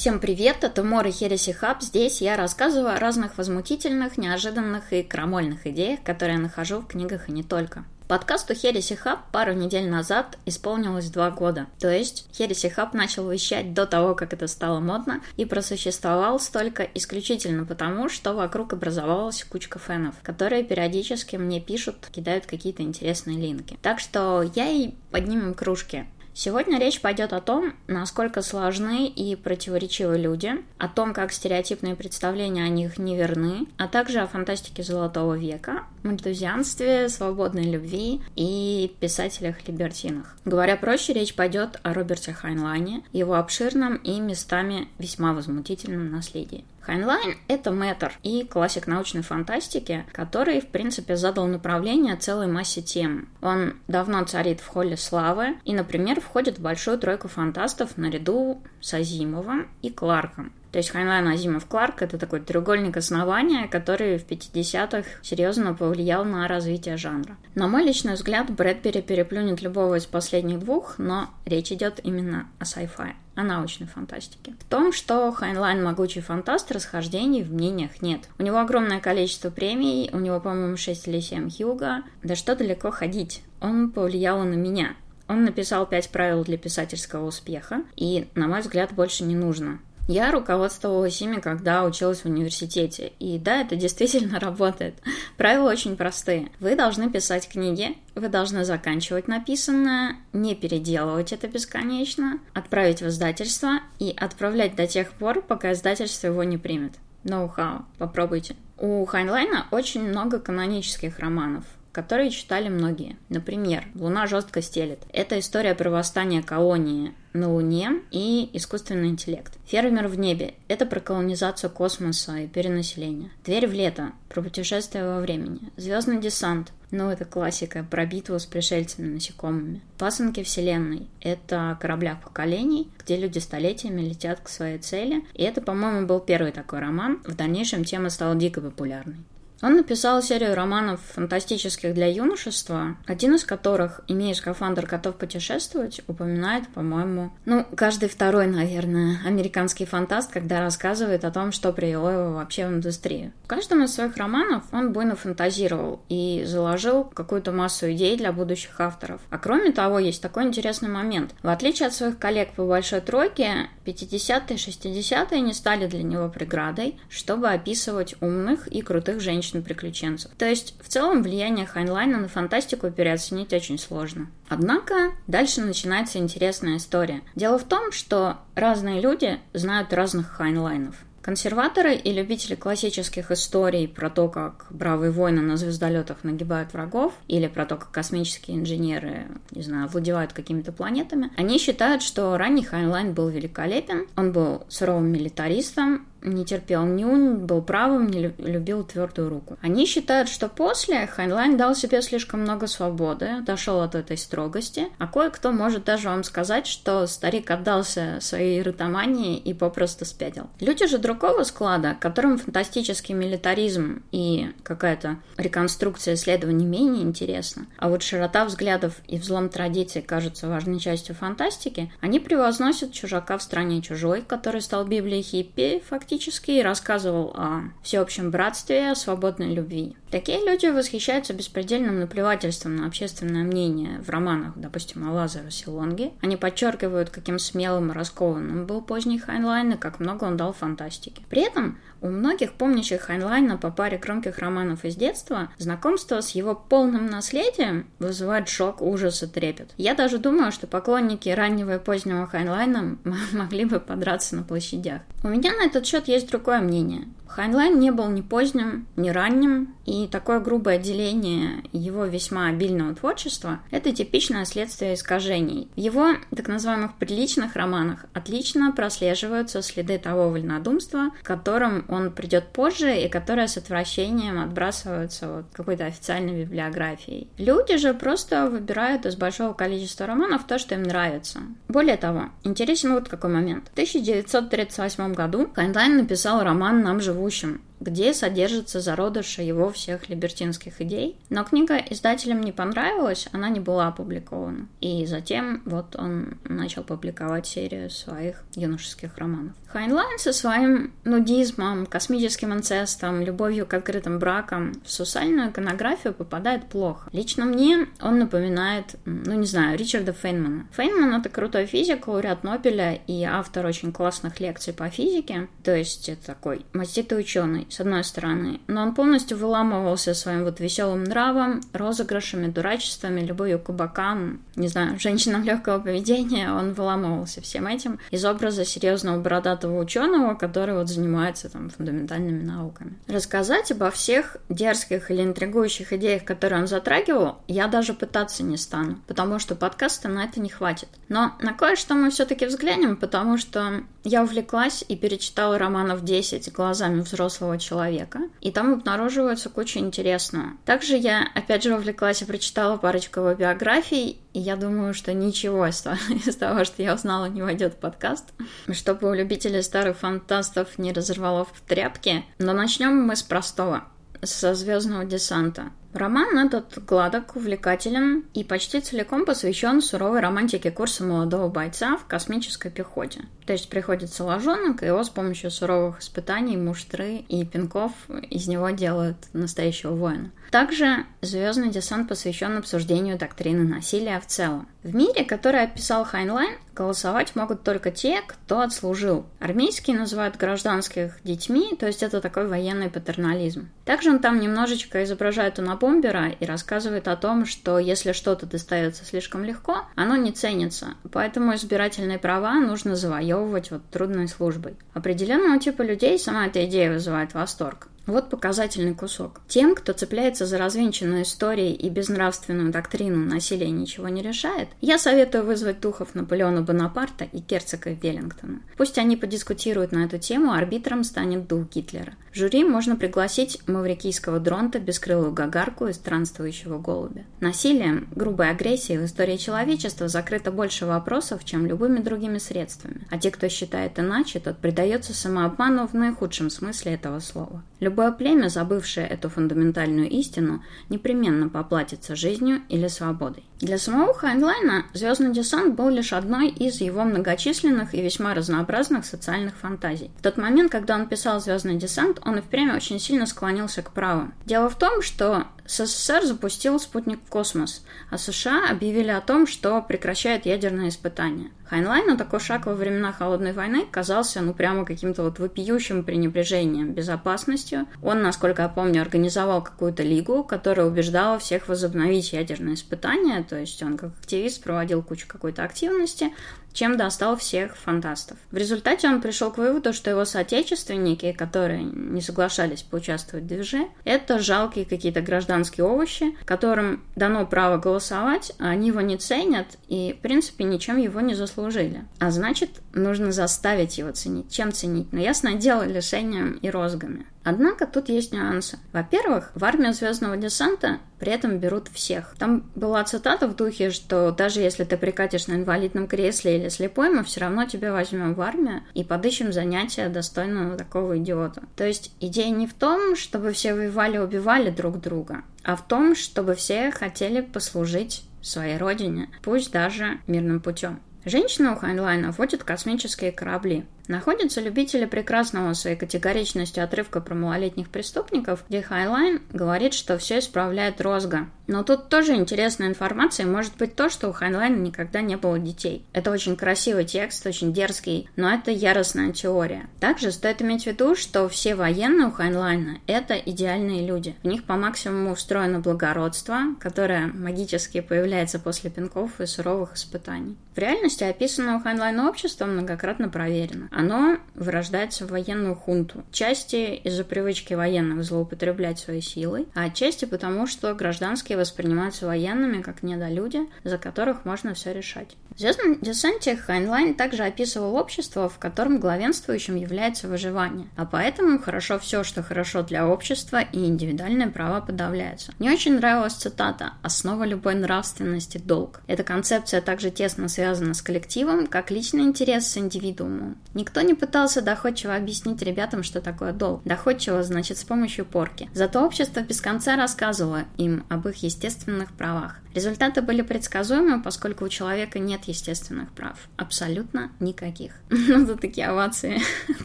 Всем привет, это Мора Хереси Хаб. Здесь я рассказываю о разных возмутительных, неожиданных и крамольных идеях, которые я нахожу в книгах и не только. Подкасту Хереси Хаб пару недель назад исполнилось два года. То есть Хереси Хаб начал вещать до того, как это стало модно, и просуществовал столько исключительно потому, что вокруг образовалась кучка фенов, которые периодически мне пишут, кидают какие-то интересные линки. Так что я и поднимем кружки. Сегодня речь пойдет о том, насколько сложны и противоречивы люди, о том, как стереотипные представления о них неверны, а также о фантастике Золотого века, мальтузианстве, свободной любви и писателях-либертинах. Говоря проще, речь пойдет о Роберте Хайнлайне, его обширном и местами весьма возмутительном наследии. Хайнлайн — это мэтр и классик научной фантастики, который, в принципе, задал направление целой массе тем. Он давно царит в холле славы и, например, входит в большую тройку фантастов наряду с Азимовым и Кларком. То есть Хайнлайн Азимов Кларк — это такой треугольник основания, который в 50-х серьезно повлиял на развитие жанра. На мой личный взгляд, Брэдбери переплюнет любого из последних двух, но речь идет именно о sci-fi, о научной фантастике. В том, что Хайнлайн могучий фантаст, расхождений в мнениях нет. У него огромное количество премий, у него, по-моему, 6 или 7 Хьюго. Да что далеко ходить. Он повлиял на меня. Он написал пять правил для писательского успеха, и, на мой взгляд, больше не нужно. Я руководствовалась ими, когда училась в университете. И да, это действительно работает. Правила очень простые. Вы должны писать книги, вы должны заканчивать написанное, не переделывать это бесконечно, отправить в издательство и отправлять до тех пор, пока издательство его не примет. Ноу-хау. Попробуйте. У Хайнлайна очень много канонических романов которые читали многие. Например, «Луна жестко стелет». Это история про восстание колонии на Луне и искусственный интеллект. «Фермер в небе» — это про колонизацию космоса и перенаселение. «Дверь в лето» — про путешествие во времени. «Звездный десант» Ну, это классика про битву с пришельцами насекомыми. Пасынки Вселенной — это о кораблях поколений, где люди столетиями летят к своей цели. И это, по-моему, был первый такой роман. В дальнейшем тема стала дико популярной. Он написал серию романов фантастических для юношества, один из которых, имея скафандр готов путешествовать, упоминает, по-моему, ну, каждый второй, наверное, американский фантаст, когда рассказывает о том, что привело его вообще в индустрию. В каждом из своих романов он буйно фантазировал и заложил какую-то массу идей для будущих авторов. А кроме того, есть такой интересный момент. В отличие от своих коллег по Большой Тройке, 50-е, 60-е не стали для него преградой, чтобы описывать умных и крутых женщин женщин-приключенцев. То есть, в целом, влияние Хайнлайна на фантастику переоценить очень сложно. Однако, дальше начинается интересная история. Дело в том, что разные люди знают разных Хайнлайнов. Консерваторы и любители классических историй про то, как бравые воины на звездолетах нагибают врагов, или про то, как космические инженеры, не знаю, овладевают какими-то планетами, они считают, что ранний Хайнлайн был великолепен, он был суровым милитаристом, не терпел нюнь, был правым, не любил твердую руку. Они считают, что после Хайнлайн дал себе слишком много свободы, отошел от этой строгости, а кое-кто может даже вам сказать, что старик отдался своей эротомании и попросту спятил. Люди же другого склада, которым фантастический милитаризм и какая-то реконструкция исследований менее интересна, а вот широта взглядов и взлом традиций кажутся важной частью фантастики, они превозносят чужака в стране чужой, который стал Библией хиппи, фактически фактически и рассказывал о всеобщем братстве, о свободной любви. Такие люди восхищаются беспредельным наплевательством на общественное мнение в романах, допустим, о Лазарусе Лонге. Они подчеркивают, каким смелым и раскованным был поздний Хайнлайн и как много он дал фантастике. При этом у многих, помнящих Хайнлайна по паре громких романов из детства, знакомство с его полным наследием вызывает шок, ужас и трепет. Я даже думаю, что поклонники раннего и позднего Хайнлайна могли бы подраться на площадях. У меня на этот счет есть другое мнение. Хайнлайн не был ни поздним, ни ранним, и такое грубое деление его весьма обильного творчества – это типичное следствие искажений. В его так называемых приличных романах отлично прослеживаются следы того вольнодумства, к которым он придет позже и которые с отвращением отбрасываются вот какой-то официальной библиографией. Люди же просто выбирают из большого количества романов то, что им нравится. Более того, интересен вот какой момент. В 1938 году Хайнлайн написал роман «Нам живущим. Где содержится зародыш его всех либертинских идей. Но книга издателям не понравилась, она не была опубликована. И затем вот он начал публиковать серию своих юношеских романов. Хайнлайн со своим нудизмом, космическим инцестом, любовью к открытым бракам в социальную иконографию попадает плохо. Лично мне он напоминает, ну не знаю, Ричарда Фейнмана. Фейнман — это крутой физик, лауреат Нобеля и автор очень классных лекций по физике. То есть это такой маститый ученый, с одной стороны. Но он полностью выламывался своим вот веселым нравом, розыгрышами, дурачествами, любовью к кабакам, не знаю, женщинам легкого поведения. Он выламывался всем этим из образа серьезного бородатого ученого, который вот занимается там фундаментальными науками. Рассказать обо всех дерзких или интригующих идеях, которые он затрагивал, я даже пытаться не стану, потому что подкаста на это не хватит. Но на кое-что мы все-таки взглянем, потому что я увлеклась и перечитала романов 10 глазами взрослого человека, и там обнаруживается куча интересного. Также я, опять же, увлеклась и прочитала парочку его биографий, и я думаю, что ничего из того, из того, что я узнала, не войдет в подкаст. Чтобы у любителей старых фантастов не разорвало в тряпки. Но начнем мы с простого. Со звездного десанта. Роман этот гладок, увлекателен и почти целиком посвящен суровой романтике курса молодого бойца в космической пехоте. То есть приходит салажонок, и его с помощью суровых испытаний, муштры и пинков из него делают настоящего воина. Также «Звездный десант» посвящен обсуждению доктрины насилия в целом. В мире, который описал Хайнлайн, голосовать могут только те, кто отслужил. Армейские называют гражданских детьми, то есть это такой военный патернализм. Также он там немножечко изображает унабомбера и рассказывает о том, что если что-то достается слишком легко, оно не ценится. Поэтому избирательные права нужно завоевывать вот трудной службой. Определенного типа людей сама эта идея вызывает восторг. Вот показательный кусок. Тем, кто цепляется за развенчанную историю и безнравственную доктрину насилия ничего не решает, я советую вызвать духов Наполеона Бонапарта и герцога Веллингтона. Пусть они подискутируют на эту тему, арбитром станет дух Гитлера. В жюри можно пригласить маврикийского дронта, бескрылую гагарку и странствующего голубя. Насилием, грубой агрессией в истории человечества закрыто больше вопросов, чем любыми другими средствами. А те, кто считает иначе, тот предается самообману в наихудшем смысле этого слова. Любой Любое племя, забывшее эту фундаментальную истину, непременно поплатится жизнью или свободой. Для самого Хайнлайна «Звездный десант» был лишь одной из его многочисленных и весьма разнообразных социальных фантазий. В тот момент, когда он писал «Звездный десант», он и впрямь очень сильно склонился к праву. Дело в том, что СССР запустил спутник в космос, а США объявили о том, что прекращают ядерные испытания. Хайнлайну такой шаг во времена Холодной войны казался, ну, прямо каким-то вот вопиющим пренебрежением безопасностью. Он, насколько я помню, организовал какую-то лигу, которая убеждала всех возобновить ядерные испытания, то есть он как активист проводил кучу какой-то активности, чем достал всех фантастов. В результате он пришел к выводу, что его соотечественники, которые не соглашались поучаствовать в движе, это жалкие какие-то гражданские овощи, которым дано право голосовать, а они его не ценят и, в принципе, ничем его не заслужили. А значит, нужно заставить его ценить. Чем ценить? Ну, ясное дело, лишением и розгами. Однако тут есть нюансы. Во-первых, в армию Звездного десанта при этом берут всех. Там была цитата в духе, что даже если ты прикатишь на инвалидном кресле слепой, мы все равно тебя возьмем в армию и подыщем занятия достойного такого идиота. То есть идея не в том, чтобы все воевали убивали друг друга, а в том, чтобы все хотели послужить своей родине, пусть даже мирным путем. Женщина у Хайнлайна водит космические корабли. Находятся любители прекрасного своей категоричностью отрывка про малолетних преступников, где Хайнлайн говорит, что все исправляет розга. Но тут тоже интересная информация может быть то, что у Хайнлайна никогда не было детей. Это очень красивый текст, очень дерзкий, но это яростная теория. Также стоит иметь в виду, что все военные у Хайнлайна – это идеальные люди. В них по максимуму устроено благородство, которое магически появляется после пинков и суровых испытаний. В реальности описанное у Хайнлайна общество многократно проверено. Оно вырождается в военную хунту. Части из-за привычки военных злоупотреблять своей силой, а отчасти потому, что гражданские воспринимаются военными как недолюди, за которых можно все решать. В «Звездном десанте» Хайнлайн также описывал общество, в котором главенствующим является выживание, а поэтому хорошо все, что хорошо для общества, и индивидуальные права подавляются. Мне очень нравилась цитата «Основа любой нравственности – долг». Эта концепция также тесно связана с коллективом, как личный интерес с индивидуумом. Никто не пытался доходчиво объяснить ребятам, что такое долг. Доходчиво значит с помощью порки. Зато общество без конца рассказывало им об их естественных правах. Результаты были предсказуемы, поскольку у человека нет естественных прав. Абсолютно никаких. Ну, тут такие овации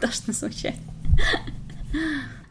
должны звучать.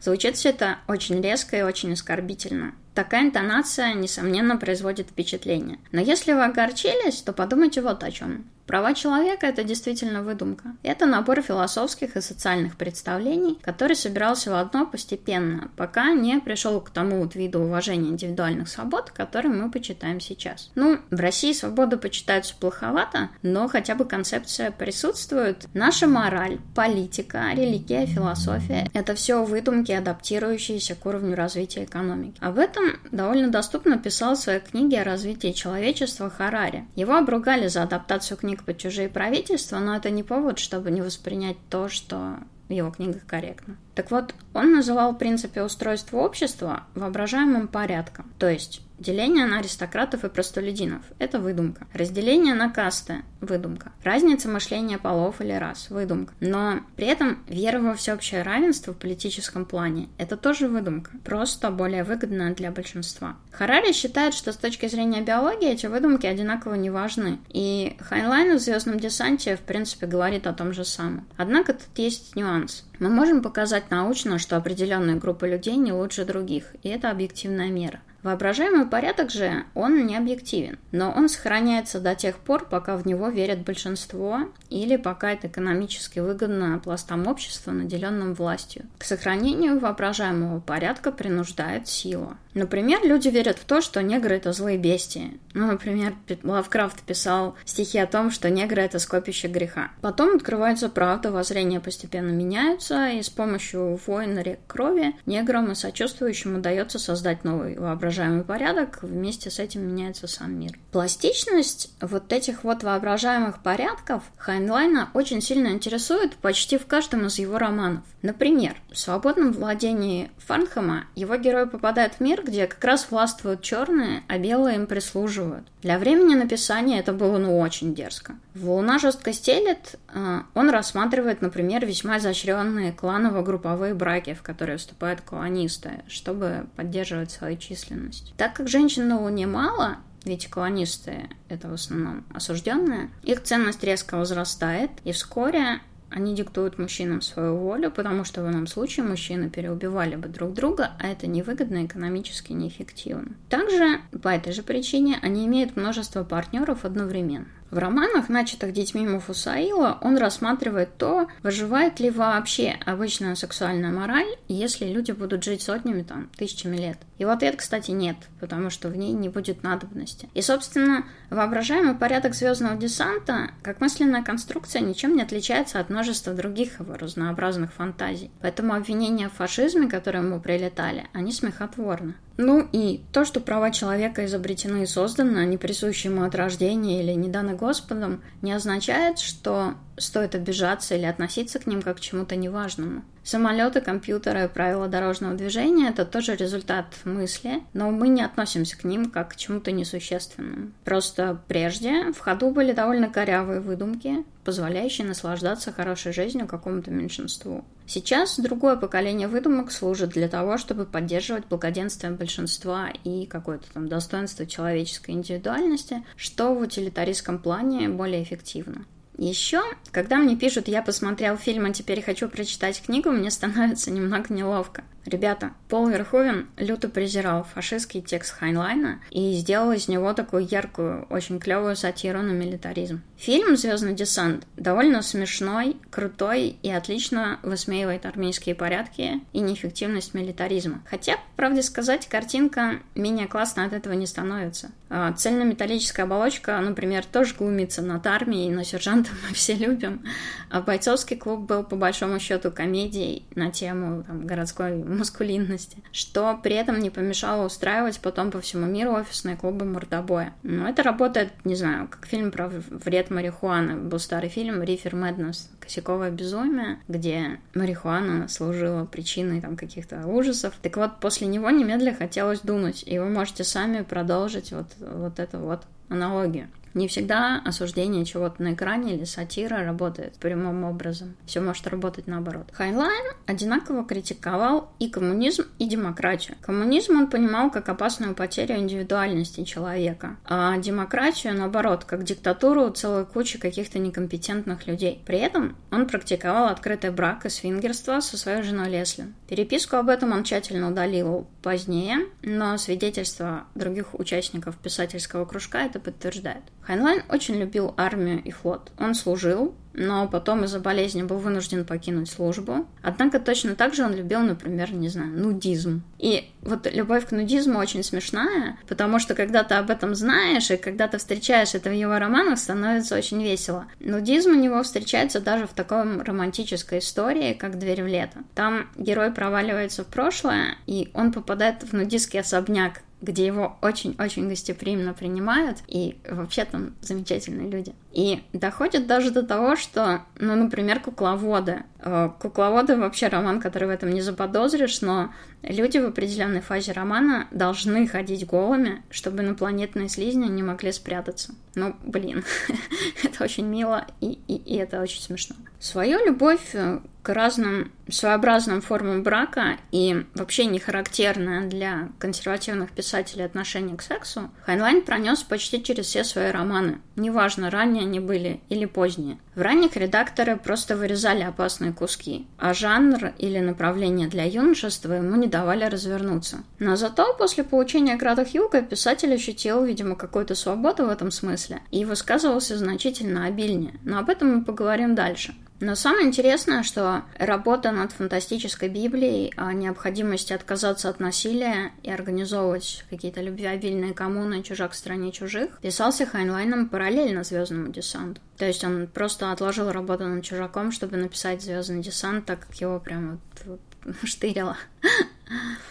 Звучит все это очень резко и очень оскорбительно. Такая интонация, несомненно, производит впечатление. Но если вы огорчились, то подумайте вот о чем. Права человека – это действительно выдумка. Это набор философских и социальных представлений, который собирался в одно постепенно, пока не пришел к тому вот виду уважения индивидуальных свобод, который мы почитаем сейчас. Ну, в России свободы почитаются плоховато, но хотя бы концепция присутствует. Наша мораль, политика, религия, философия – это все выдумки, адаптирующиеся к уровню развития экономики. Об этом довольно доступно писал в своей книге о развитии человечества Харари. Его обругали за адаптацию книг под чужие правительства, но это не повод, чтобы не воспринять то, что в его книгах корректно. Так вот, он называл в принципе устройство общества воображаемым порядком. То есть Деление на аристократов и простолюдинов – это выдумка. Разделение на касты – выдумка. Разница мышления полов или рас – выдумка. Но при этом вера во всеобщее равенство в политическом плане – это тоже выдумка, просто более выгодная для большинства. Харари считает, что с точки зрения биологии эти выдумки одинаково не важны, и Хайнлайн в «Звездном десанте» в принципе говорит о том же самом. Однако тут есть нюанс. Мы можем показать научно, что определенная группа людей не лучше других, и это объективная мера. Воображаемый порядок же, он не объективен, но он сохраняется до тех пор, пока в него верят большинство или пока это экономически выгодно пластам общества, наделенным властью. К сохранению воображаемого порядка принуждает сила. Например, люди верят в то, что негры — это злые бестии. Ну, например, Лавкрафт писал стихи о том, что негры — это скопище греха. Потом открывается правда, воззрения постепенно меняются, и с помощью войн рек крови неграм и сочувствующим удается создать новый воображаемый порядок, вместе с этим меняется сам мир. Пластичность вот этих вот воображаемых порядков Хайнлайна очень сильно интересует почти в каждом из его романов. Например, в «Свободном владении Фарнхэма» его герой попадает в мир, где как раз властвуют черные, а белые им прислуживают. Для времени написания это было ну очень дерзко. В «Луна жестко стелет» э, он рассматривает, например, весьма изощренные кланово-групповые браки, в которые вступают колонисты, чтобы поддерживать свою численность. Так как женщин на Луне мало, ведь колонисты — это в основном осужденные, их ценность резко возрастает, и вскоре они диктуют мужчинам свою волю, потому что в ином случае мужчины переубивали бы друг друга, а это невыгодно экономически неэффективно. Также по этой же причине они имеют множество партнеров одновременно. В романах, начатых детьми Муфусаила, он рассматривает то, выживает ли вообще обычная сексуальная мораль, если люди будут жить сотнями, там, тысячами лет. Его ответ, кстати, нет, потому что в ней не будет надобности. И, собственно, воображаемый порядок звездного десанта, как мысленная конструкция, ничем не отличается от множества других его разнообразных фантазий. Поэтому обвинения в фашизме, которые ему прилетали, они смехотворны. Ну и то, что права человека изобретены и созданы, они присущи ему от рождения или не даны Господом, не означает, что стоит обижаться или относиться к ним как к чему-то неважному. Самолеты, компьютеры, правила дорожного движения – это тоже результат мысли, но мы не относимся к ним как к чему-то несущественному. Просто прежде в ходу были довольно корявые выдумки, позволяющие наслаждаться хорошей жизнью какому-то меньшинству. Сейчас другое поколение выдумок служит для того, чтобы поддерживать благоденствие большинства и какое-то там достоинство человеческой индивидуальности, что в утилитаристском плане более эффективно. Еще, когда мне пишут «я посмотрел фильм, а теперь хочу прочитать книгу», мне становится немного неловко. Ребята, Пол Верховен люто презирал фашистский текст Хайнлайна и сделал из него такую яркую, очень клевую сатиру на милитаризм. Фильм «Звездный десант» довольно смешной, крутой и отлично высмеивает армейские порядки и неэффективность милитаризма. Хотя, правде сказать, картинка менее классная от этого не становится. А, цельнометаллическая оболочка, например, тоже глумится над армией, но сержанта мы все любим. А бойцовский клуб был по большому счету комедией на тему там, городской маскулинности, что при этом не помешало устраивать потом по всему миру офисные клубы мордобоя. Но это работает, не знаю, как фильм про вред марихуаны. Был старый фильм «Рифер Мэднес», «Косяковое безумие», где марихуана служила причиной там каких-то ужасов. Так вот, после него немедля хотелось дунуть, и вы можете сами продолжить вот, вот эту вот аналогию. Не всегда осуждение чего-то на экране или сатира работает прямым образом. Все может работать наоборот. Хайнлайн одинаково критиковал и коммунизм, и демократию. Коммунизм он понимал как опасную потерю индивидуальности человека, а демократию, наоборот, как диктатуру целой кучи каких-то некомпетентных людей. При этом он практиковал открытый брак и свингерство со своей женой Лесли. Переписку об этом он тщательно удалил позднее, но свидетельства других участников писательского кружка это подтверждает. Хайнлайн очень любил армию и флот. Он служил, но потом из-за болезни был вынужден покинуть службу. Однако точно так же он любил, например, не знаю, нудизм. И вот любовь к нудизму очень смешная, потому что когда ты об этом знаешь, и когда ты встречаешь это в его романах, становится очень весело. Нудизм у него встречается даже в такой романтической истории, как «Дверь в лето». Там герой проваливается в прошлое, и он попадает в нудистский особняк, где его очень-очень гостеприимно принимают, и вообще там замечательные люди. И доходит даже до того, что, ну, например, кукловоды. Э, кукловоды вообще роман, который в этом не заподозришь, но люди в определенной фазе романа должны ходить голыми, чтобы инопланетные слизни не могли спрятаться. Ну, блин, это очень мило, и, и, и это очень смешно. Свою любовь э, к разным своеобразным формам брака и вообще не характерное для консервативных писателей отношение к сексу, Хайнлайн пронес почти через все свои романы, неважно, ранние они были или поздние. В ранних редакторы просто вырезали опасные куски, а жанр или направление для юношества ему не давали развернуться. Но зато после получения наград «Хьюго» писатель ощутил, видимо, какую-то свободу в этом смысле и высказывался значительно обильнее. Но об этом мы поговорим дальше. Но самое интересное, что работа над фантастической Библией о необходимости отказаться от насилия и организовывать какие-то любвеобильные коммуны «Чужак в стране чужих» писался Хайнлайном параллельно «Звездному десанту». То есть он просто отложил работу над «Чужаком», чтобы написать «Звездный десант», так как его прям вот, вот штырило.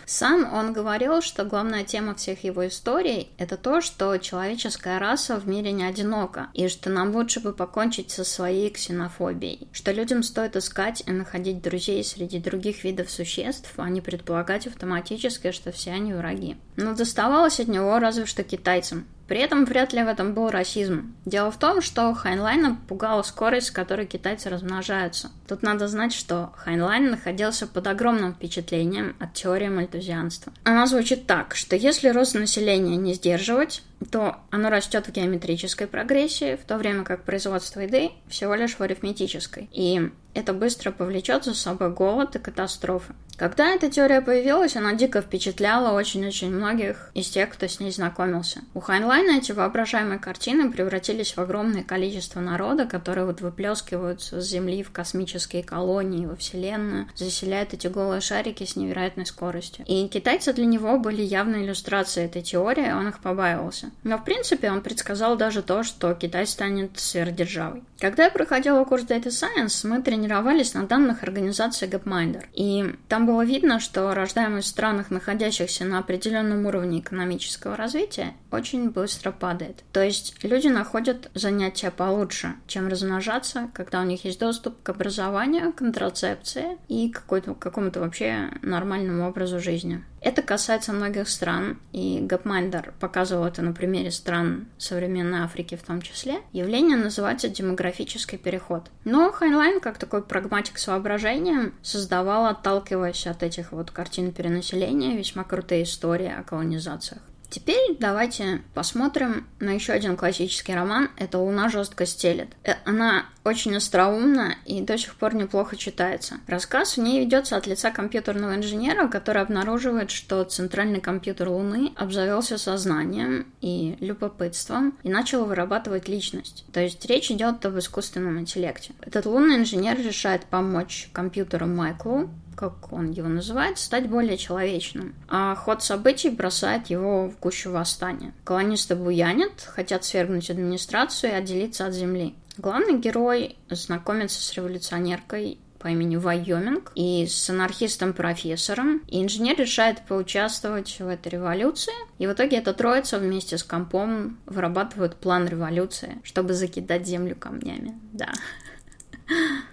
Сам он говорил, что главная тема всех его историй — это то, что человеческая раса в мире не одинока, и что нам лучше бы покончить со своей ксенофобией, что людям стоит искать и находить друзей среди других видов существ, а не предполагать автоматически, что все они враги. Но доставалось от него разве что китайцам, при этом вряд ли в этом был расизм. Дело в том, что Хайнлайна пугала скорость, с которой китайцы размножаются. Тут надо знать, что Хайнлайн находился под огромным впечатлением от теории мальтузианства. Она звучит так, что если рост населения не сдерживать, то оно растет в геометрической прогрессии, в то время как производство еды всего лишь в арифметической. И это быстро повлечет за собой голод и катастрофы. Когда эта теория появилась, она дико впечатляла очень-очень многих из тех, кто с ней знакомился. У Хайнлайна эти воображаемые картины превратились в огромное количество народа, которые вот выплескиваются с Земли в космические колонии, во Вселенную, заселяют эти голые шарики с невероятной скоростью. И китайцы для него были явной иллюстрацией этой теории, он их побаивался. Но в принципе он предсказал даже то, что Китай станет сверхдержавой. Когда я проходила курс Data Science, мы тренировались на данных организации Gapminder. И там было видно, что рождаемость в странах, находящихся на определенном уровне экономического развития, очень быстро падает. То есть люди находят занятия получше, чем размножаться, когда у них есть доступ к образованию, контрацепции и какой-то, какому-то вообще нормальному образу жизни. Это касается многих стран, и Gapminder показывал это на примере стран современной Африки в том числе. Явление называется демографический переход. Но Хайнлайн, как такой прагматик с воображением, создавал, отталкиваясь от этих вот картин перенаселения, весьма крутые истории о колонизациях. Теперь давайте посмотрим на еще один классический роман. Это «Луна жестко стелет». Э, она очень остроумна и до сих пор неплохо читается. Рассказ в ней ведется от лица компьютерного инженера, который обнаруживает, что центральный компьютер Луны обзавелся сознанием и любопытством и начал вырабатывать личность. То есть речь идет об искусственном интеллекте. Этот лунный инженер решает помочь компьютеру Майклу как он его называет, стать более человечным. А ход событий бросает его в гущу восстания. Колонисты буянят, хотят свергнуть администрацию и отделиться от земли. Главный герой знакомится с революционеркой по имени Вайоминг и с анархистом-профессором. И инженер решает поучаствовать в этой революции. И в итоге эта троица вместе с компом вырабатывают план революции, чтобы закидать землю камнями. Да.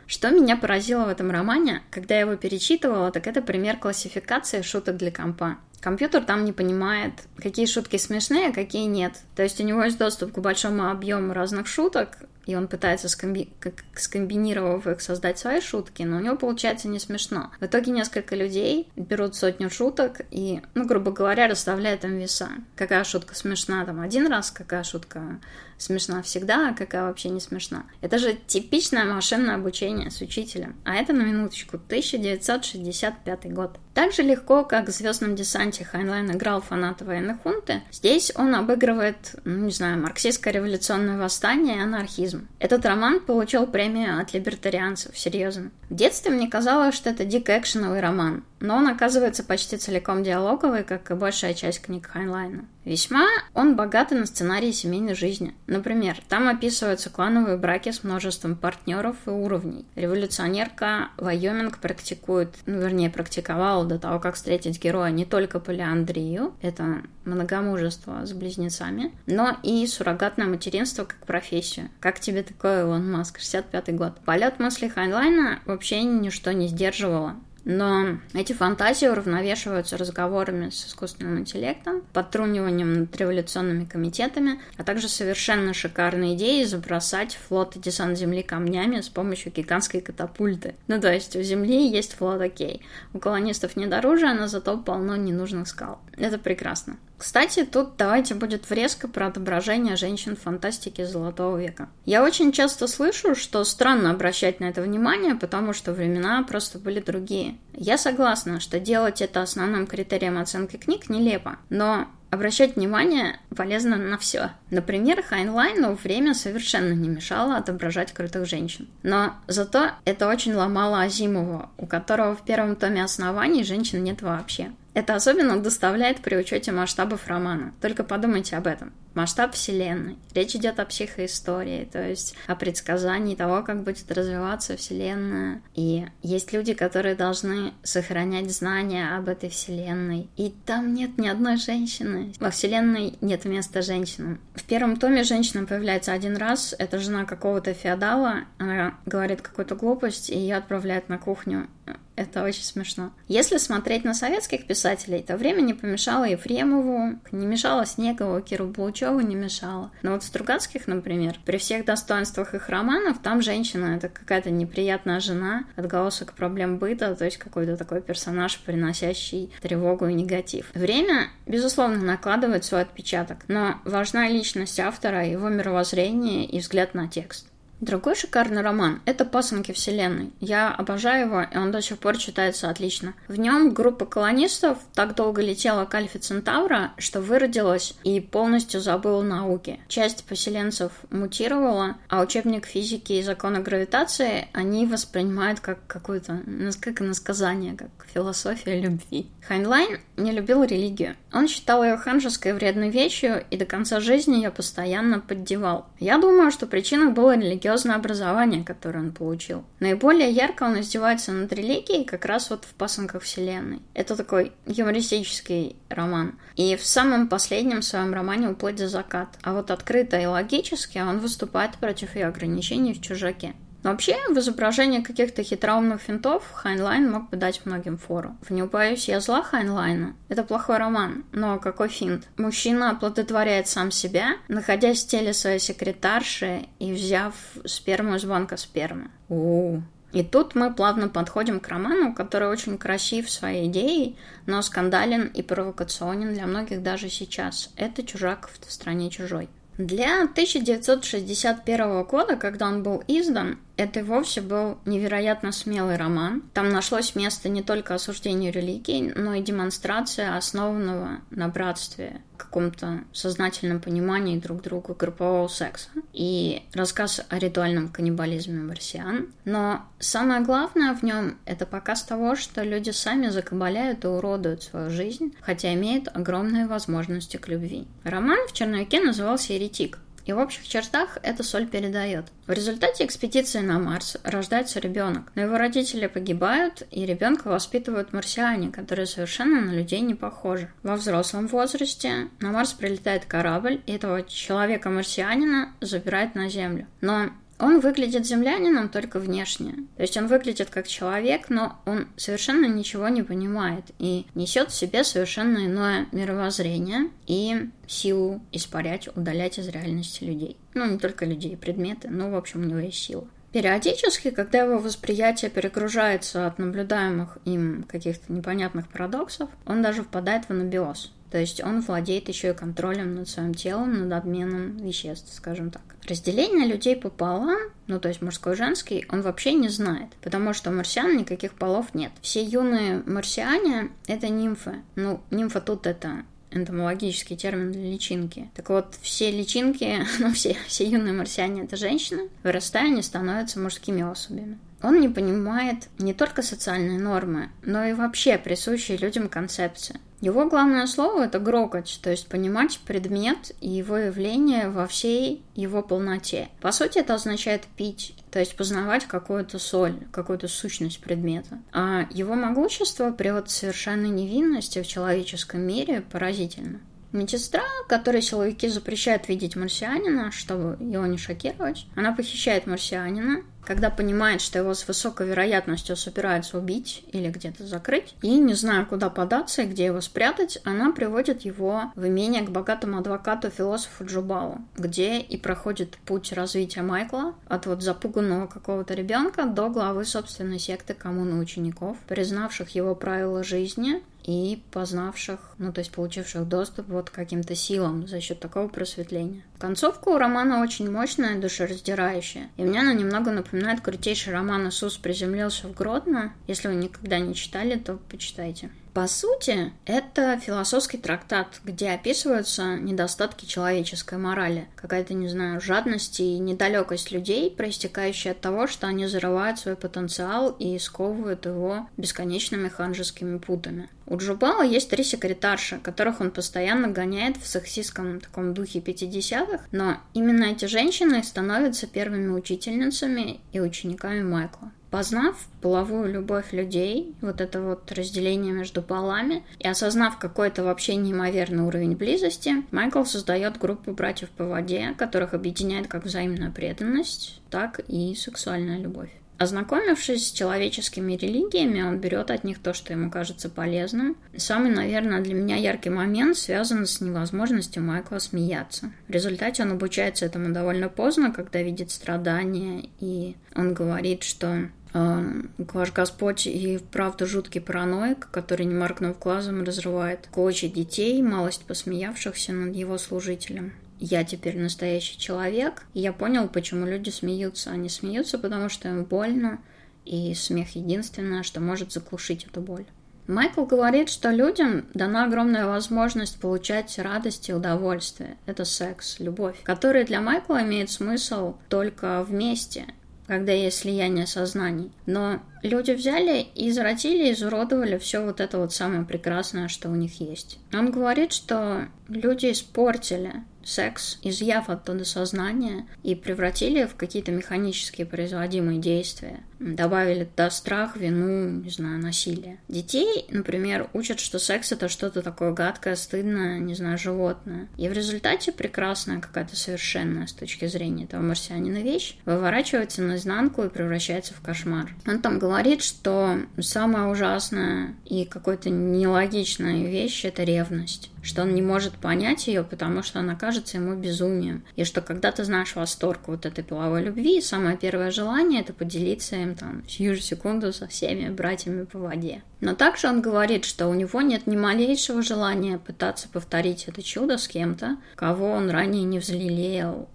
Что меня поразило в этом романе, когда я его перечитывала, так это пример классификации шуток для компа. Компьютер там не понимает, какие шутки смешные, а какие нет. То есть у него есть доступ к большому объему разных шуток, и он пытается скомби... скомбинировав их создать свои шутки, но у него получается не смешно. В итоге несколько людей берут сотню шуток и, ну, грубо говоря, расставляют там веса. Какая шутка смешна там один раз, какая шутка смешна всегда, а какая вообще не смешна. Это же типичное машинное обучение с учителем. А это на минуточку 1965 год. Так же легко, как в «Звездном десанте» Хайнлайн играл фаната военной хунты, здесь он обыгрывает, ну, не знаю, марксистское революционное восстание и анархизм. Этот роман получил премию от либертарианцев, серьезно. В детстве мне казалось, что это дико экшеновый роман, но он оказывается почти целиком диалоговый, как и большая часть книг Хайнлайна. Весьма он богатый на сценарии семейной жизни. Например, там описываются клановые браки с множеством партнеров и уровней. Революционерка Вайоминг практикует, ну, вернее, практиковала до того, как встретить героя не только полиандрию, это многомужество с близнецами, но и суррогатное материнство как профессию. Как тебе такое, Илон Маск, 65 год? Полет мысли Хайнлайна вообще ничто не сдерживало. Но эти фантазии уравновешиваются разговорами с искусственным интеллектом, подтруниванием над революционными комитетами, а также совершенно шикарной идеей забросать флот и десант Земли камнями с помощью гигантской катапульты. Ну, то есть у Земли есть флот, окей. У колонистов нет оружия, но зато полно ненужных скал. Это прекрасно. Кстати, тут давайте будет врезка про отображение женщин в фантастике Золотого века. Я очень часто слышу, что странно обращать на это внимание, потому что времена просто были другие. Я согласна, что делать это основным критерием оценки книг нелепо, но обращать внимание полезно на все. Например, Хайнлайну время совершенно не мешало отображать крутых женщин. Но зато это очень ломало Азимова, у которого в первом томе оснований женщин нет вообще. Это особенно доставляет при учете масштабов романа. Только подумайте об этом. Масштаб Вселенной. Речь идет о психоистории, то есть о предсказании того, как будет развиваться Вселенная. И есть люди, которые должны сохранять знания об этой Вселенной. И там нет ни одной женщины. Во Вселенной нет места женщинам. В первом томе женщина появляется один раз. Это жена какого-то феодала. Она говорит какую-то глупость, и ее отправляют на кухню это очень смешно. Если смотреть на советских писателей, то время не помешало Ефремову, не мешало Снегову, Киру Булчеву не мешало. Но вот Стругацких, например, при всех достоинствах их романов, там женщина — это какая-то неприятная жена, отголосок проблем быта, то есть какой-то такой персонаж, приносящий тревогу и негатив. Время, безусловно, накладывает свой отпечаток, но важна личность автора, его мировоззрение и взгляд на текст. Другой шикарный роман – это «Пасынки Вселенной». Я обожаю его, и он до сих пор читается отлично. В нем группа колонистов так долго летела к Альфе Центавра, что выродилась и полностью забыла науки. Часть поселенцев мутировала, а учебник физики и закона гравитации они воспринимают как какое-то, как иносказание, как философия любви. Хайнлайн не любил религию. Он считал ее ханжеской вредной вещью и до конца жизни ее постоянно поддевал. Я думаю, что причиной было религиозное религиозное образование, которое он получил. Наиболее ярко он издевается над религией как раз вот в «Пасынках Вселенной». Это такой юмористический роман. И в самом последнем своем романе «Уплыть за закат». А вот открыто и логически он выступает против ее ограничений в «Чужаке». Но вообще, в изображении каких-то хитроумных финтов Хайнлайн мог бы дать многим фору. В «Не убоюсь я зла» Хайнлайна — это плохой роман, но какой финт? Мужчина оплодотворяет сам себя, находясь в теле своей секретарши и взяв сперму из банка спермы. у И тут мы плавно подходим к роману, который очень красив своей идеей, но скандален и провокационен для многих даже сейчас. Это «Чужак в стране чужой». Для 1961 года, когда он был издан, это вовсе был невероятно смелый роман. Там нашлось место не только осуждению религии, но и демонстрация основанного на братстве, каком-то сознательном понимании друг друга группового секса и рассказ о ритуальном каннибализме марсиан. Но самое главное в нем — это показ того, что люди сами закабаляют и уродуют свою жизнь, хотя имеют огромные возможности к любви. Роман в черновике назывался «Еретик», и в общих чертах эта соль передает. В результате экспедиции на Марс рождается ребенок, но его родители погибают, и ребенка воспитывают марсиане, которые совершенно на людей не похожи. Во взрослом возрасте на Марс прилетает корабль, и этого человека-марсианина забирает на Землю. Но Он выглядит землянином только внешне. То есть он выглядит как человек, но он совершенно ничего не понимает и несет в себе совершенно иное мировоззрение и силу испарять, удалять из реальности людей. Ну, не только людей, предметы, но, в общем, у него есть сила. Периодически, когда его восприятие перегружается от наблюдаемых им каких-то непонятных парадоксов, он даже впадает в анабиоз. То есть он владеет еще и контролем над своим телом, над обменом веществ, скажем так. Разделение людей пополам, ну то есть мужской и женский, он вообще не знает, потому что у марсиан никаких полов нет. Все юные марсиане — это нимфы. Ну, нимфа тут это энтомологический термин для личинки. Так вот, все личинки, ну все, все юные марсиане — это женщины, вырастая они становятся мужскими особями. Он не понимает не только социальные нормы, но и вообще присущие людям концепции. Его главное слово — это грокоть, то есть понимать предмет и его явление во всей его полноте. По сути, это означает пить, то есть познавать какую-то соль, какую-то сущность предмета. А его могущество при вот совершенной невинности в человеческом мире поразительно. Медсестра, которой силовики запрещают видеть марсианина, чтобы его не шокировать, она похищает марсианина, когда понимает, что его с высокой вероятностью собираются убить или где-то закрыть, и не зная, куда податься и где его спрятать, она приводит его в имение к богатому адвокату-философу Джубалу, где и проходит путь развития Майкла от вот запуганного какого-то ребенка до главы собственной секты коммуны учеников, признавших его правила жизни и познавших, ну то есть получивших доступ вот к каким-то силам за счет такого просветления. Концовка у романа очень мощная, душераздирающая, и мне она немного напоминает крутейший роман «Иисус приземлился в Гродно». Если вы никогда не читали, то почитайте. По сути, это философский трактат, где описываются недостатки человеческой морали, какая-то, не знаю, жадность и недалекость людей, проистекающая от того, что они зарывают свой потенциал и сковывают его бесконечными ханжескими путами. У Джубала есть три секретарши, которых он постоянно гоняет в сексистском таком духе 50-х, но именно эти женщины становятся первыми учительницами и учениками Майкла. Познав половую любовь людей, вот это вот разделение между полами, и осознав какой-то вообще неимоверный уровень близости, Майкл создает группу братьев по воде, которых объединяет как взаимная преданность, так и сексуальная любовь. Ознакомившись с человеческими религиями, он берет от них то, что ему кажется полезным. Самый, наверное, для меня яркий момент связан с невозможностью Майкла смеяться. В результате он обучается этому довольно поздно, когда видит страдания, и он говорит, что Ваш Господь и вправду жуткий параноик, который, не моргнув глазом, разрывает клочья детей, малость посмеявшихся над его служителем я теперь настоящий человек. И я понял, почему люди смеются. Они смеются, потому что им больно, и смех единственное, что может заглушить эту боль. Майкл говорит, что людям дана огромная возможность получать радость и удовольствие. Это секс, любовь, который для Майкла имеет смысл только вместе, когда есть слияние сознаний. Но люди взяли и извратили, изуродовали все вот это вот самое прекрасное, что у них есть. Он говорит, что люди испортили секс, изъяв оттуда сознание и превратили в какие-то механические производимые действия. Добавили туда страх, вину, не знаю, насилие. Детей, например, учат, что секс это что-то такое гадкое, стыдное, не знаю, животное. И в результате прекрасная какая-то совершенная с точки зрения этого марсианина вещь выворачивается наизнанку и превращается в кошмар. Он там говорит, что самая ужасная и какая-то нелогичная вещь это ревность что он не может понять ее, потому что она кажется ему безумием. И что когда ты знаешь восторг вот этой половой любви, самое первое желание это поделиться им там сию же секунду со всеми братьями по воде. Но также он говорит, что у него нет ни малейшего желания пытаться повторить это чудо с кем-то, кого он ранее не взлелеял,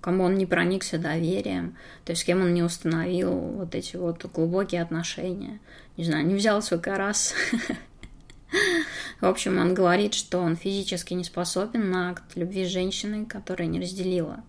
кому он не проникся доверием, то есть с кем он не установил вот эти вот глубокие отношения. Не знаю, не взял свой карас В общем, он говорит, что он физически не способен на акт любви с женщиной, которая не разделила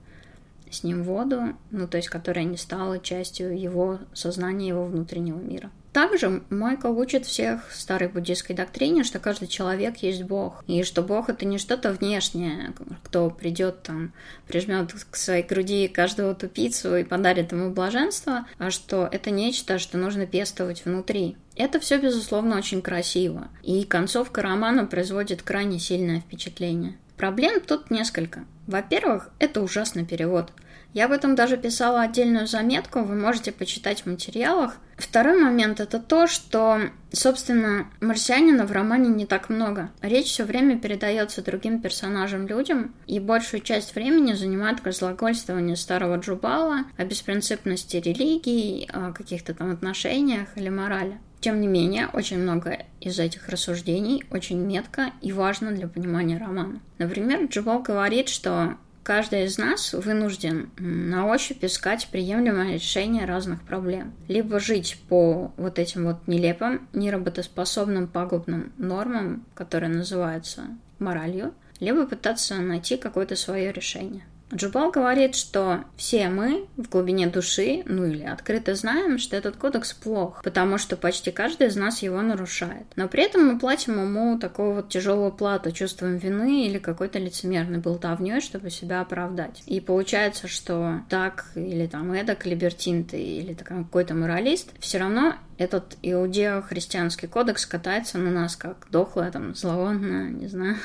с ним воду, ну, то есть которая не стала частью его сознания, его внутреннего мира. Также Майкл учит всех старой буддийской доктрине, что каждый человек есть Бог, и что Бог это не что-то внешнее, кто придет там, прижмет к своей груди каждого тупицу и подарит ему блаженство, а что это нечто, что нужно пестовать внутри. Это все, безусловно, очень красиво, и концовка романа производит крайне сильное впечатление. Проблем тут несколько. Во-первых, это ужасный перевод – Я об этом даже писала отдельную заметку, вы можете почитать в материалах. Второй момент это то, что, собственно, марсианина в романе не так много. Речь все время передается другим персонажам-людям, и большую часть времени занимает разглагольствование старого Джубала о беспринципности религии, о каких-то там отношениях или морали. Тем не менее, очень много из этих рассуждений очень метко и важно для понимания романа. Например, Джубал говорит, что Каждый из нас вынужден на ощупь искать приемлемое решение разных проблем. Либо жить по вот этим вот нелепым, неработоспособным, пагубным нормам, которые называются моралью, либо пытаться найти какое-то свое решение. Джубал говорит, что все мы в глубине души, ну или открыто знаем, что этот кодекс плох, потому что почти каждый из нас его нарушает. Но при этом мы платим ему такого вот тяжелую плату чувством вины или какой-то лицемерной болтовней, чтобы себя оправдать. И получается, что так или там эдак, либертин ты или какой-то моралист, все равно этот иудео-христианский кодекс катается на нас, как дохлая, там, зловонная, не знаю,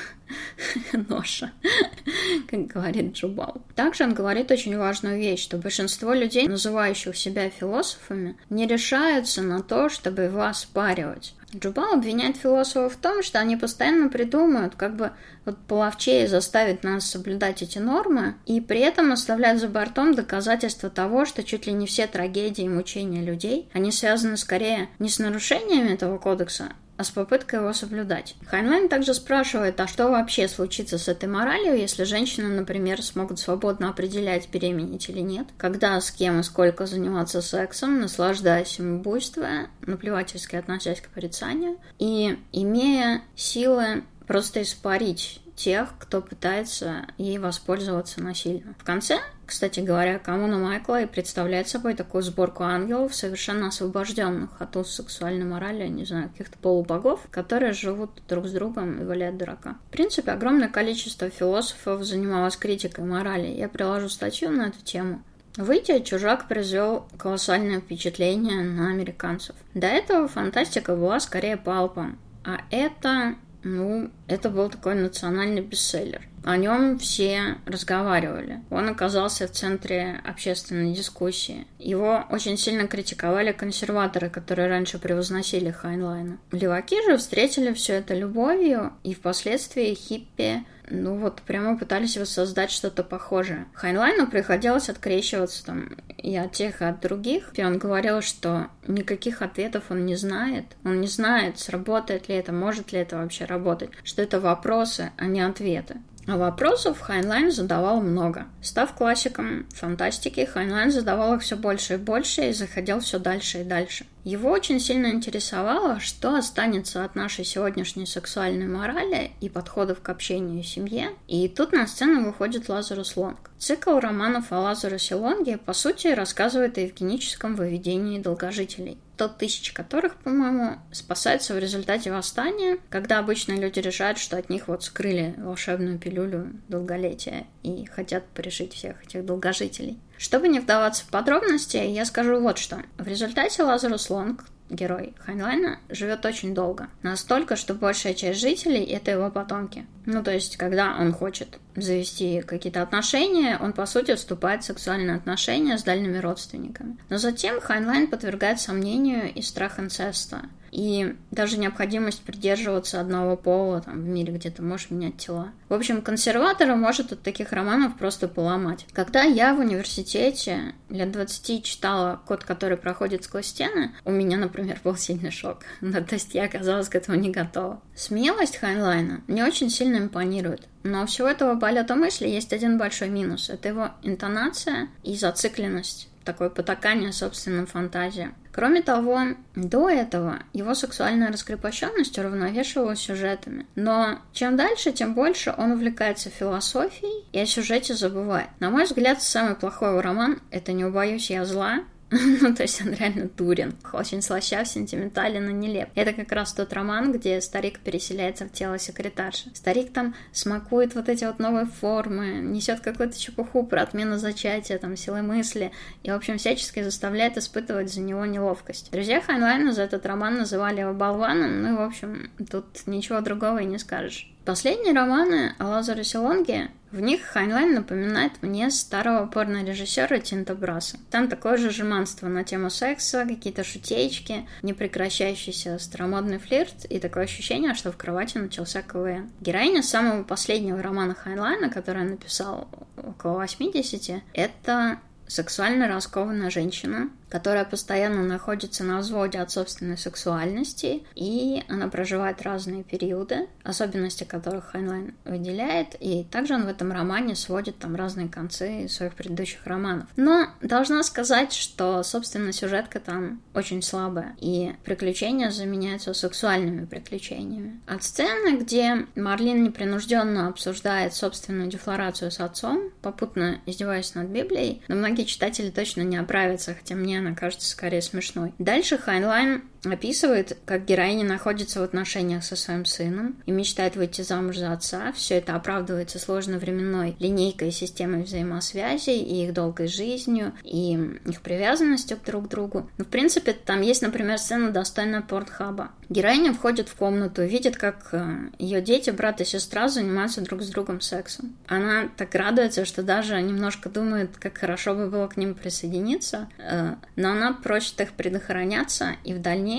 ноша, как говорит Джубал. Также он говорит очень важную вещь, что большинство людей, называющих себя философами, не решаются на то, чтобы его оспаривать. Джубал обвиняет философов в том, что они постоянно придумают, как бы вот половчее заставить нас соблюдать эти нормы, и при этом оставляют за бортом доказательства того, что чуть ли не все трагедии и мучения людей, они связаны скорее не с нарушениями этого кодекса, а с попыткой его соблюдать. Хайнлайн также спрашивает, а что вообще случится с этой моралью, если женщины, например, смогут свободно определять, беременеть или нет, когда, с кем и сколько заниматься сексом, наслаждаясь им буйствуя, наплевательски относясь к порицанию, и имея силы просто испарить тех, кто пытается ей воспользоваться насильно. В конце, кстати говоря, коммуна Майкла и представляет собой такую сборку ангелов, совершенно освобожденных от уз сексуальной морали, не знаю, каких-то полубогов, которые живут друг с другом и валяют дурака. В принципе, огромное количество философов занималось критикой морали. Я приложу статью на эту тему. Выйдя, «Чужак» произвел колоссальное впечатление на американцев. До этого фантастика была скорее палпом, а это ну, это был такой национальный бестселлер. О нем все разговаривали. Он оказался в центре общественной дискуссии. Его очень сильно критиковали консерваторы, которые раньше превозносили Хайнлайна. Леваки же встретили все это любовью, и впоследствии хиппи ну вот прямо пытались воссоздать что-то похожее. Хайнлайну приходилось открещиваться там и от тех, и от других. И он говорил, что никаких ответов он не знает. Он не знает, сработает ли это, может ли это вообще работать. Что это вопросы, а не ответы. А вопросов Хайнлайн задавал много. Став классиком фантастики, Хайнлайн задавал их все больше и больше и заходил все дальше и дальше. Его очень сильно интересовало, что останется от нашей сегодняшней сексуальной морали и подходов к общению и семье. И тут на сцену выходит Лазарус Лонг. Цикл романов о Лазарусе Лонге, по сути, рассказывает о евгеническом выведении долгожителей тот тысяч которых, по-моему, спасаются в результате восстания, когда обычные люди решают, что от них вот скрыли волшебную пилюлю долголетия и хотят порешить всех этих долгожителей. Чтобы не вдаваться в подробности, я скажу вот что. В результате Лазарус Лонг, герой Хайнлайна, живет очень долго. Настолько, что большая часть жителей — это его потомки. Ну, то есть, когда он хочет завести какие-то отношения, он, по сути, вступает в сексуальные отношения с дальними родственниками. Но затем Хайнлайн подвергает сомнению и страх инцеста — и даже необходимость придерживаться одного пола там, в мире, где ты можешь менять тела. В общем, консерватора может от таких романов просто поломать. Когда я в университете лет 20 читала «Кот, который проходит сквозь стены», у меня, например, был сильный шок. Ну, то есть я оказалась к этому не готова. Смелость Хайнлайна мне очень сильно импонирует. Но у всего этого полета мысли есть один большой минус. Это его интонация и зацикленность такое потакание собственным фантазиям. Кроме того, до этого его сексуальная раскрепощенность уравновешивалась сюжетами. Но чем дальше, тем больше он увлекается философией и о сюжете забывает. На мой взгляд, самый плохой его роман — это «Не убоюсь я зла», ну, то есть он реально дурен. Очень слащав, сентиментален и нелеп. Это как раз тот роман, где старик переселяется в тело секретарши. Старик там смакует вот эти вот новые формы, несет какую-то чепуху про отмену зачатия, там, силы мысли, и, в общем, всячески заставляет испытывать за него неловкость. Друзья Хайнлайна за этот роман называли его болваном, ну и, в общем, тут ничего другого и не скажешь. Последние романы о Лазаре Лонге В них Хайнлайн напоминает мне старого порно-режиссера Тинто Брасса. Там такое же жеманство на тему секса, какие-то шутеечки, непрекращающийся старомодный флирт и такое ощущение, что в кровати начался КВН. Героиня самого последнего романа Хайнлайна, который он написал около 80, это сексуально раскованная женщина, которая постоянно находится на взводе от собственной сексуальности, и она проживает разные периоды, особенности которых Хайнлайн выделяет, и также он в этом романе сводит там разные концы своих предыдущих романов. Но должна сказать, что, собственно, сюжетка там очень слабая, и приключения заменяются сексуальными приключениями. От сцены, где Морин непринужденно обсуждает собственную дефлорацию с отцом, попутно издеваясь над Библией, но многие читатели точно не оправятся, хотя мне она кажется скорее смешной. Дальше Хайнлайн описывает, как героиня находится в отношениях со своим сыном и мечтает выйти замуж за отца. Все это оправдывается сложно временной линейкой системой взаимосвязи и их долгой жизнью, и их привязанностью друг к другу. Но, в принципе, там есть, например, сцена достойная Портхаба. Героиня входит в комнату, видит, как э, ее дети, брат и сестра занимаются друг с другом сексом. Она так радуется, что даже немножко думает, как хорошо бы было к ним присоединиться, э, но она просит их предохраняться, и в дальнейшем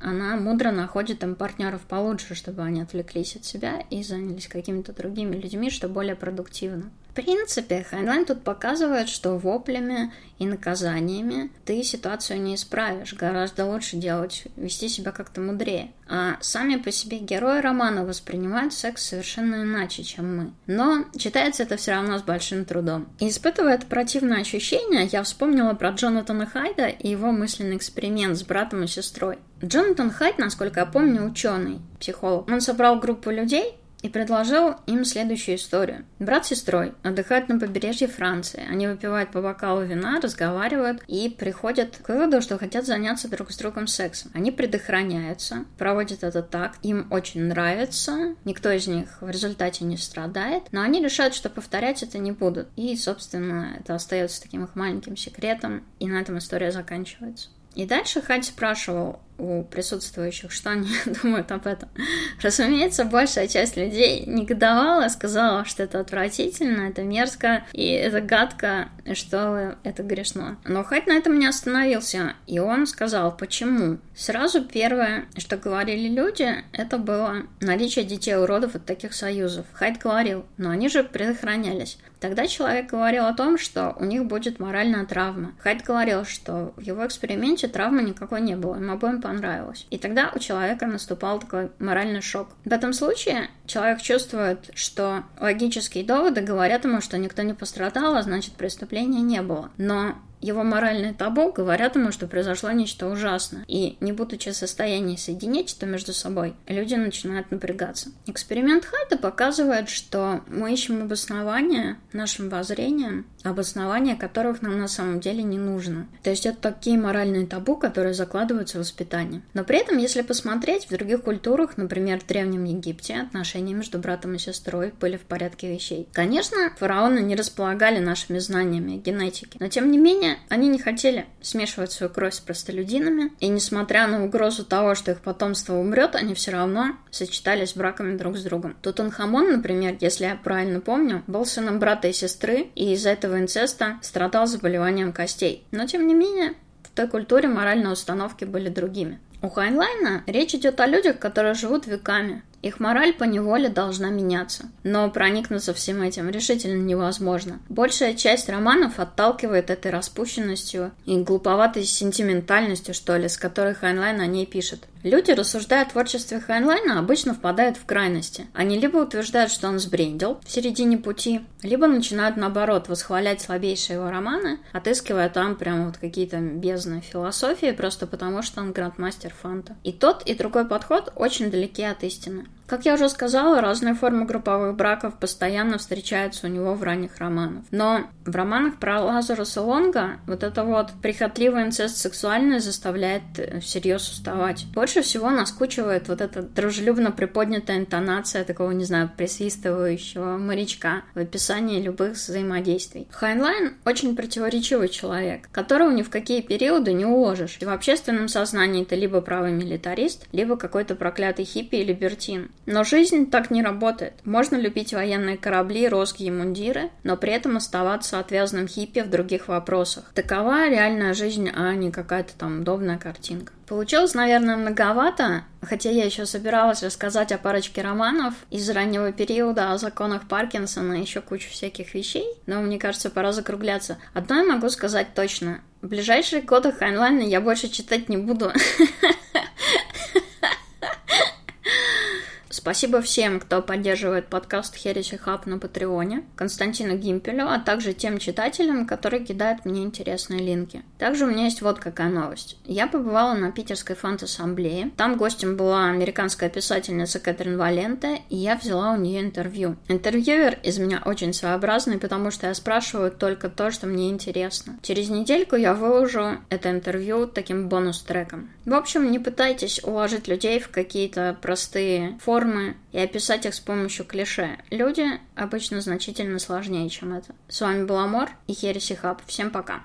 она мудро находит им партнеров получше, чтобы они отвлеклись от себя и занялись какими-то другими людьми, что более продуктивно принципе, Хайнлайн тут показывает, что воплями и наказаниями ты ситуацию не исправишь. Гораздо лучше делать, вести себя как-то мудрее. А сами по себе герои романа воспринимают секс совершенно иначе, чем мы. Но читается это все равно с большим трудом. И испытывая это противное ощущение, я вспомнила про Джонатана Хайдта и его мысленный эксперимент с братом и сестрой. Джонатан Хайд, насколько я помню, ученый, психолог. Он собрал группу людей, и предложил им следующую историю. Брат с сестрой отдыхают на побережье Франции. Они выпивают по бокалу вина, разговаривают и приходят к выводу, что хотят заняться друг с другом сексом. Они предохраняются, проводят это так, им очень нравится, никто из них в результате не страдает, но они решают, что повторять это не будут. И, собственно, это остается таким их маленьким секретом, и на этом история заканчивается. И дальше Хать спрашивал, у присутствующих, что они думают об этом. Разумеется, большая часть людей негодовала, сказала, что это отвратительно, это мерзко, и это гадко, что это грешно. Но Хайт на этом не остановился, и он сказал, почему. Сразу первое, что говорили люди, это было наличие детей-уродов от таких союзов. Хайт говорил, но они же предохранялись. Тогда человек говорил о том, что у них будет моральная травма. Хайт говорил, что в его эксперименте травмы никакой не было, им обоим понравилось. И тогда у человека наступал такой моральный шок. В этом случае человек чувствует, что логические доводы говорят ему, что никто не пострадал, а значит преступления не было. Но его моральное табу говорят ему, что произошло нечто ужасное. И не будучи в состоянии соединить это между собой, люди начинают напрягаться. Эксперимент Хайта показывает, что мы ищем обоснование нашим воззрениям, обоснования которых нам на самом деле не нужно. То есть это такие моральные табу, которые закладываются в воспитание. Но при этом, если посмотреть, в других культурах, например, в Древнем Египте, отношения между братом и сестрой были в порядке вещей. Конечно, фараоны не располагали нашими знаниями о генетике, но тем не менее они не хотели смешивать свою кровь с простолюдинами, и несмотря на угрозу того, что их потомство умрет, они все равно сочетались браками друг с другом. Тутанхамон, например, если я правильно помню, был сыном брата и сестры, и из-за этого инцеста страдал заболеванием костей. Но тем не менее, в той культуре моральные установки были другими. У Хайнлайна речь идет о людях, которые живут веками, их мораль поневоле должна меняться, но проникнуться всем этим решительно невозможно. Большая часть романов отталкивает этой распущенностью и глуповатой сентиментальностью, что ли, с которой Хайнлайн о ней пишет. Люди, рассуждая о творчестве Хайнлайна, обычно впадают в крайности. Они либо утверждают, что он сбрендил в середине пути, либо начинают, наоборот, восхвалять слабейшие его романы, отыскивая там прямо вот какие-то бездны философии, просто потому что он грандмастер фанта. И тот, и другой подход очень далеки от истины. Как я уже сказала, разные формы групповых браков постоянно встречаются у него в ранних романах. Но в романах про Лазаруса Лонга вот это вот прихотливый инцест сексуальный заставляет э, всерьез уставать. Больше всего наскучивает вот эта дружелюбно приподнятая интонация такого, не знаю, присвистывающего морячка в описании любых взаимодействий. Хайнлайн очень противоречивый человек, которого ни в какие периоды не уложишь. И в общественном сознании это либо правый милитарист, либо какой-то проклятый хиппи либертин. Но жизнь так не работает. Можно любить военные корабли, розги и мундиры, но при этом оставаться отвязным хиппи в других вопросах. Такова реальная жизнь, а не какая-то там удобная картинка. Получилось, наверное, многовато, хотя я еще собиралась рассказать о парочке романов из раннего периода, о законах Паркинсона и еще кучу всяких вещей, но мне кажется, пора закругляться. Одно я могу сказать точно. В ближайшие годы Хайнлайна я больше читать не буду. Спасибо всем, кто поддерживает подкаст Хереси Хаб на Патреоне, Константину Гимпелю, а также тем читателям, которые кидают мне интересные линки. Также у меня есть вот какая новость. Я побывала на Питерской фант-ассамблее. Там гостем была американская писательница Кэтрин Валенте, и я взяла у нее интервью. Интервьюер из меня очень своеобразный, потому что я спрашиваю только то, что мне интересно. Через недельку я выложу это интервью таким бонус-треком. В общем, не пытайтесь уложить людей в какие-то простые формы, формы и описать их с помощью клише. Люди обычно значительно сложнее, чем это. С вами был Амор и Хереси Хаб. Всем пока.